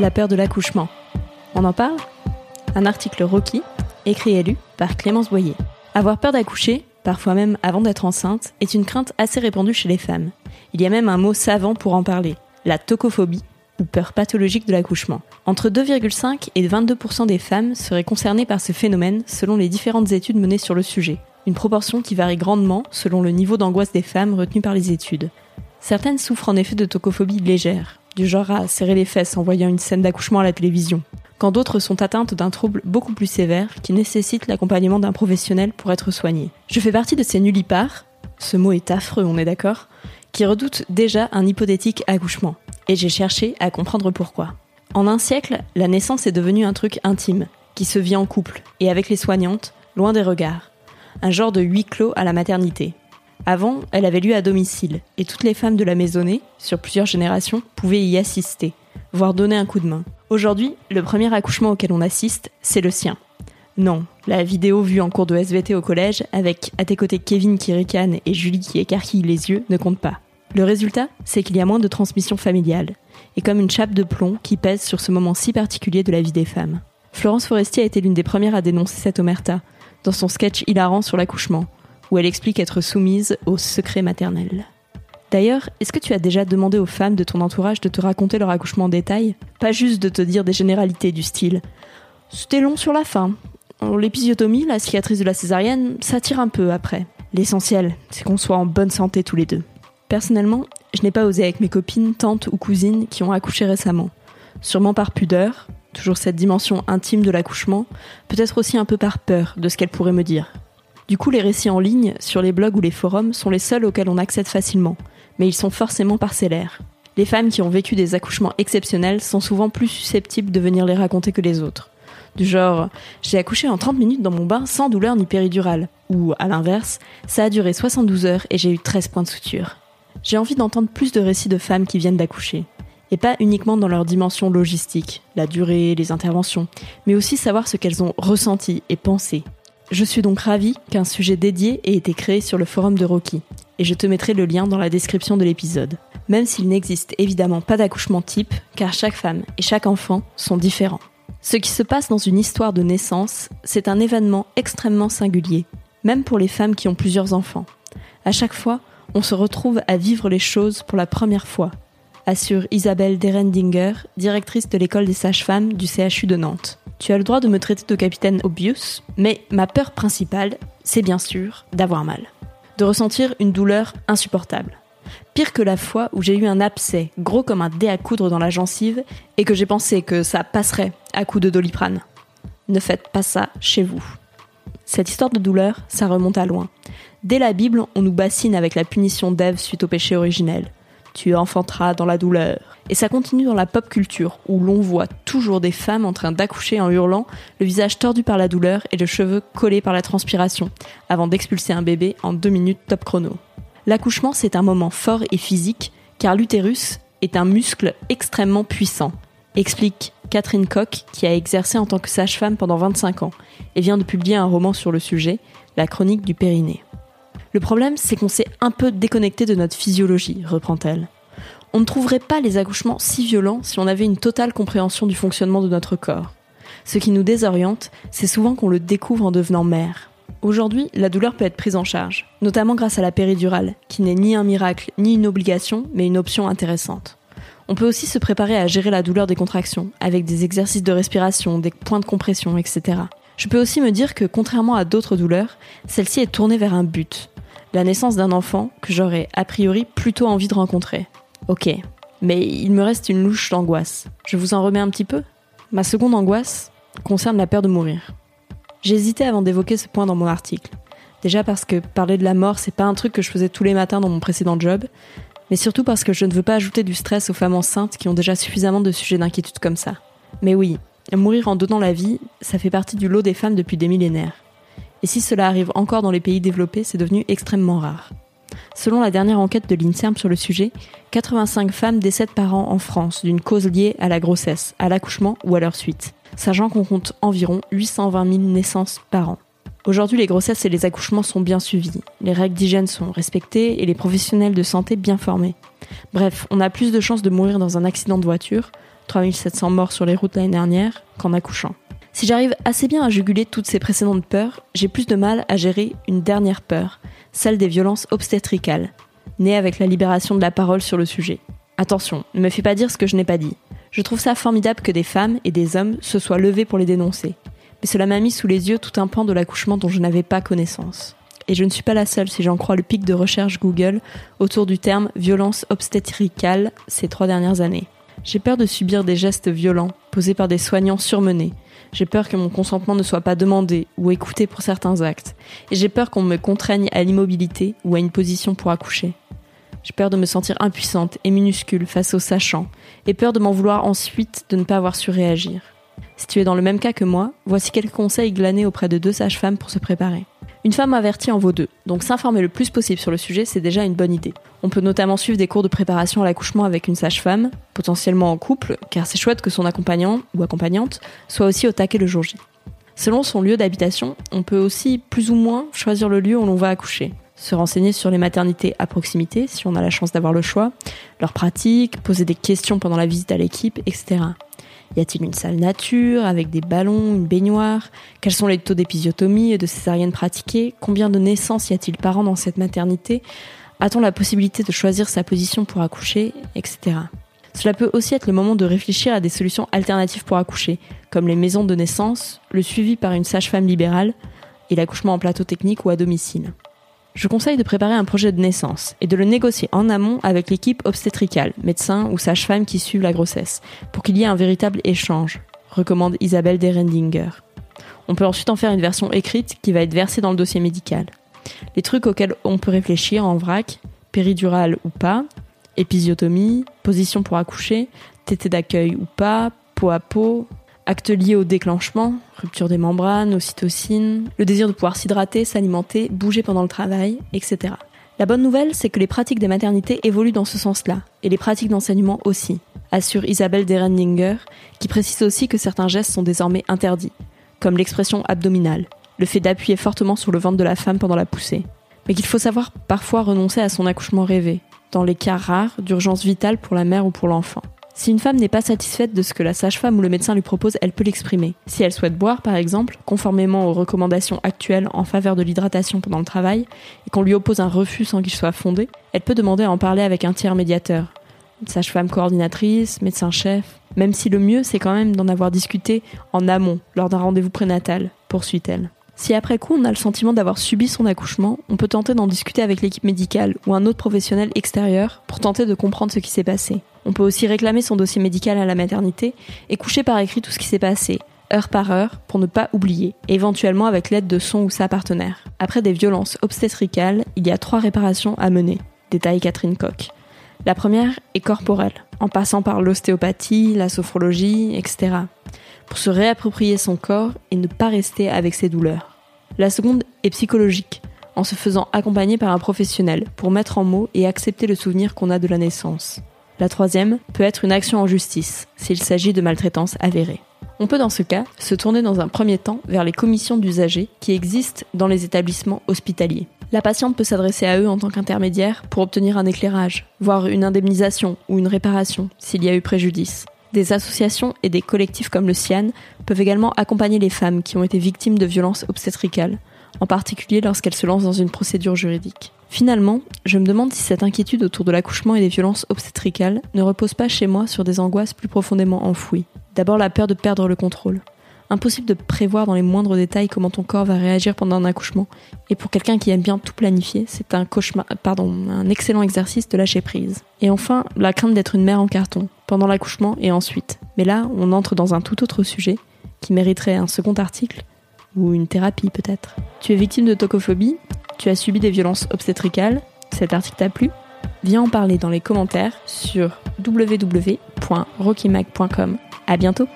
La peur de l'accouchement. On en parle? Un article Rocky, écrit et lu par Clémence Boyer. Avoir peur d'accoucher, parfois même avant d'être enceinte, est une crainte assez répandue chez les femmes. Il y a même un mot savant pour en parler, la tocophobie, ou peur pathologique de l'accouchement. Entre 2,5 et 22% des femmes seraient concernées par ce phénomène selon les différentes études menées sur le sujet, une proportion qui varie grandement selon le niveau d'angoisse des femmes retenues par les études. Certaines souffrent en effet de tocophobie légère, du genre à serrer les fesses en voyant une scène d'accouchement à la télévision, quand d'autres sont atteintes d'un trouble beaucoup plus sévère qui nécessite l'accompagnement d'un professionnel pour être soignées. Je fais partie de ces nullipares, ce mot est affreux, on est d'accord, qui redoutent déjà un hypothétique accouchement, et j'ai cherché à comprendre pourquoi. En un siècle, la naissance est devenue un truc intime, qui se vit en couple, et avec les soignantes, loin des regards. Un genre de huis clos à la maternité. Avant, elle avait lieu à domicile, et toutes les femmes de la maisonnée, sur plusieurs générations, pouvaient y assister, voire donner un coup de main. Aujourd'hui, le premier accouchement auquel on assiste, c'est le sien. Non, la vidéo vue en cours de SVT au collège, avec à tes côtés Kevin qui ricane et Julie qui écarquille les yeux, ne compte pas. Le résultat, c'est qu'il y a moins de transmission familiale, et comme une chape de plomb qui pèse sur ce moment si particulier de la vie des femmes. Florence Forestier a été l'une des premières à dénoncer cette omerta, dans son sketch hilarant sur l'accouchement, où elle explique être soumise au secret maternel. D'ailleurs, est-ce que tu as déjà demandé aux femmes de ton entourage de te raconter leur accouchement en détail? Pas juste de te dire des généralités du style C'était long sur la fin. L'épisiotomie, la cicatrice de la césarienne, ça tire un peu après. L'essentiel, c'est qu'on soit en bonne santé tous les deux. Personnellement, je n'ai pas osé avec mes copines, tantes ou cousines qui ont accouché récemment. Sûrement par pudeur, toujours cette dimension intime de l'accouchement, peut-être aussi un peu par peur de ce qu'elles pourraient me dire. Du coup, les récits en ligne, sur les blogs ou les forums, sont les seuls auxquels on accède facilement, mais ils sont forcément parcellaires. Les femmes qui ont vécu des accouchements exceptionnels sont souvent plus susceptibles de venir les raconter que les autres. Du genre, j'ai accouché en 30 minutes dans mon bain sans douleur ni péridurale. Ou, à l'inverse, ça a duré 72 heures et j'ai eu 13 points de suture. J'ai envie d'entendre plus de récits de femmes qui viennent d'accoucher. Et pas uniquement dans leur dimension logistique, la durée, les interventions, mais aussi savoir ce qu'elles ont ressenti et pensé. Je suis donc ravie qu'un sujet dédié ait été créé sur le forum de Rocky, et je te mettrai le lien dans la description de l'épisode. Même s'il n'existe évidemment pas d'accouchement type, car chaque femme et chaque enfant sont différents. Ce qui se passe dans une histoire de naissance, c'est un événement extrêmement singulier, même pour les femmes qui ont plusieurs enfants. À chaque fois, on se retrouve à vivre les choses pour la première fois, assure Isabelle Derendinger, directrice de l'école des sages-femmes du CHU de Nantes. Tu as le droit de me traiter de capitaine obvious, mais ma peur principale, c'est bien sûr d'avoir mal. De ressentir une douleur insupportable. Pire que la fois où j'ai eu un abcès gros comme un dé à coudre dans la gencive et que j'ai pensé que ça passerait à coup de doliprane. Ne faites pas ça chez vous. Cette histoire de douleur, ça remonte à loin. Dès la Bible, on nous bassine avec la punition d'Ève suite au péché originel. Tu enfanteras dans la douleur. Et ça continue dans la pop culture, où l'on voit toujours des femmes en train d'accoucher en hurlant, le visage tordu par la douleur et le cheveu collé par la transpiration, avant d'expulser un bébé en deux minutes top chrono. L'accouchement, c'est un moment fort et physique, car l'utérus est un muscle extrêmement puissant, explique Catherine Koch, qui a exercé en tant que sage-femme pendant 25 ans, et vient de publier un roman sur le sujet, La chronique du périnée. Le problème, c'est qu'on s'est un peu déconnecté de notre physiologie, reprend-elle. On ne trouverait pas les accouchements si violents si on avait une totale compréhension du fonctionnement de notre corps. Ce qui nous désoriente, c'est souvent qu'on le découvre en devenant mère. Aujourd'hui, la douleur peut être prise en charge, notamment grâce à la péridurale, qui n'est ni un miracle ni une obligation, mais une option intéressante. On peut aussi se préparer à gérer la douleur des contractions, avec des exercices de respiration, des points de compression, etc. Je peux aussi me dire que, contrairement à d'autres douleurs, celle-ci est tournée vers un but, la naissance d'un enfant que j'aurais a priori plutôt envie de rencontrer. Ok, mais il me reste une louche d'angoisse. Je vous en remets un petit peu? Ma seconde angoisse concerne la peur de mourir. J'hésitais avant d'évoquer ce point dans mon article. Déjà parce que parler de la mort, c'est pas un truc que je faisais tous les matins dans mon précédent job, mais surtout parce que je ne veux pas ajouter du stress aux femmes enceintes qui ont déjà suffisamment de sujets d'inquiétude comme ça. Mais oui, mourir en donnant la vie, ça fait partie du lot des femmes depuis des millénaires. Et si cela arrive encore dans les pays développés, c'est devenu extrêmement rare. Selon la dernière enquête de l'INSERM sur le sujet, 85 femmes décèdent par an en France d'une cause liée à la grossesse, à l'accouchement ou à leur suite, sachant qu'on compte environ 820 000 naissances par an. Aujourd'hui, les grossesses et les accouchements sont bien suivis, les règles d'hygiène sont respectées et les professionnels de santé bien formés. Bref, on a plus de chances de mourir dans un accident de voiture, 3700 morts sur les routes l'année dernière, qu'en accouchant. Si j'arrive assez bien à juguler toutes ces précédentes peurs, j'ai plus de mal à gérer une dernière peur, celle des violences obstétricales, née avec la libération de la parole sur le sujet. Attention, ne me fais pas dire ce que je n'ai pas dit. Je trouve ça formidable que des femmes et des hommes se soient levés pour les dénoncer. Mais cela m'a mis sous les yeux tout un pan de l'accouchement dont je n'avais pas connaissance. Et je ne suis pas la seule si j'en crois le pic de recherche Google autour du terme violence obstétricale ces trois dernières années. J'ai peur de subir des gestes violents posés par des soignants surmenés. J'ai peur que mon consentement ne soit pas demandé ou écouté pour certains actes. Et j'ai peur qu'on me contraigne à l'immobilité ou à une position pour accoucher. J'ai peur de me sentir impuissante et minuscule face aux sachants, et peur de m'en vouloir ensuite de ne pas avoir su réagir. Si tu es dans le même cas que moi, voici quelques conseils glanés auprès de deux sages-femmes pour se préparer. Une femme avertie en vaut deux, donc s'informer le plus possible sur le sujet, c'est déjà une bonne idée. On peut notamment suivre des cours de préparation à l'accouchement avec une sage-femme, potentiellement en couple, car c'est chouette que son accompagnant ou accompagnante soit aussi au taquet le jour J. Selon son lieu d'habitation, on peut aussi plus ou moins choisir le lieu où l'on va accoucher se renseigner sur les maternités à proximité, si on a la chance d'avoir le choix, leurs pratiques, poser des questions pendant la visite à l'équipe, etc. Y a-t-il une salle nature avec des ballons, une baignoire? Quels sont les taux d'épisiotomie et de césarienne pratiqués Combien de naissances y a-t-il par an dans cette maternité? A-t-on la possibilité de choisir sa position pour accoucher, etc. Cela peut aussi être le moment de réfléchir à des solutions alternatives pour accoucher, comme les maisons de naissance, le suivi par une sage-femme libérale et l'accouchement en plateau technique ou à domicile je conseille de préparer un projet de naissance et de le négocier en amont avec l'équipe obstétricale, médecin ou sage-femme qui suivent la grossesse, pour qu'il y ait un véritable échange, recommande Isabelle Derendinger. On peut ensuite en faire une version écrite qui va être versée dans le dossier médical. Les trucs auxquels on peut réfléchir en vrac, péridurale ou pas, épisiotomie, position pour accoucher, tété d'accueil ou pas, peau à peau, Actes liés au déclenchement, rupture des membranes, ocytocine, le désir de pouvoir s'hydrater, s'alimenter, bouger pendant le travail, etc. La bonne nouvelle, c'est que les pratiques des maternités évoluent dans ce sens-là, et les pratiques d'enseignement aussi, assure Isabelle Derendinger, qui précise aussi que certains gestes sont désormais interdits, comme l'expression abdominale, le fait d'appuyer fortement sur le ventre de la femme pendant la poussée, mais qu'il faut savoir parfois renoncer à son accouchement rêvé, dans les cas rares d'urgence vitale pour la mère ou pour l'enfant. Si une femme n'est pas satisfaite de ce que la sage-femme ou le médecin lui propose, elle peut l'exprimer. Si elle souhaite boire, par exemple, conformément aux recommandations actuelles en faveur de l'hydratation pendant le travail, et qu'on lui oppose un refus sans qu'il soit fondé, elle peut demander à en parler avec un tiers médiateur. Sage-femme coordinatrice, médecin-chef, même si le mieux c'est quand même d'en avoir discuté en amont, lors d'un rendez-vous prénatal, poursuit-elle. Si après coup on a le sentiment d'avoir subi son accouchement, on peut tenter d'en discuter avec l'équipe médicale ou un autre professionnel extérieur pour tenter de comprendre ce qui s'est passé. On peut aussi réclamer son dossier médical à la maternité et coucher par écrit tout ce qui s'est passé, heure par heure, pour ne pas oublier, éventuellement avec l'aide de son ou sa partenaire. Après des violences obstétricales, il y a trois réparations à mener, détaille Catherine Koch. La première est corporelle, en passant par l'ostéopathie, la sophrologie, etc. Pour se réapproprier son corps et ne pas rester avec ses douleurs. La seconde est psychologique, en se faisant accompagner par un professionnel pour mettre en mots et accepter le souvenir qu'on a de la naissance. La troisième peut être une action en justice, s'il s'agit de maltraitance avérée. On peut dans ce cas se tourner dans un premier temps vers les commissions d'usagers qui existent dans les établissements hospitaliers. La patiente peut s'adresser à eux en tant qu'intermédiaire pour obtenir un éclairage, voire une indemnisation ou une réparation s'il y a eu préjudice. Des associations et des collectifs comme le CIAN peuvent également accompagner les femmes qui ont été victimes de violences obstétricales, en particulier lorsqu'elles se lancent dans une procédure juridique. Finalement, je me demande si cette inquiétude autour de l'accouchement et des violences obstétricales ne repose pas chez moi sur des angoisses plus profondément enfouies. D'abord la peur de perdre le contrôle. Impossible de prévoir dans les moindres détails comment ton corps va réagir pendant un accouchement. Et pour quelqu'un qui aime bien tout planifier, c'est un cauchemar, pardon, un excellent exercice de lâcher prise. Et enfin, la crainte d'être une mère en carton, pendant l'accouchement et ensuite. Mais là, on entre dans un tout autre sujet, qui mériterait un second article, ou une thérapie peut-être. Tu es victime de tocophobie Tu as subi des violences obstétricales. Cet article t'a plu? Viens en parler dans les commentaires sur www.rockymac.com. À bientôt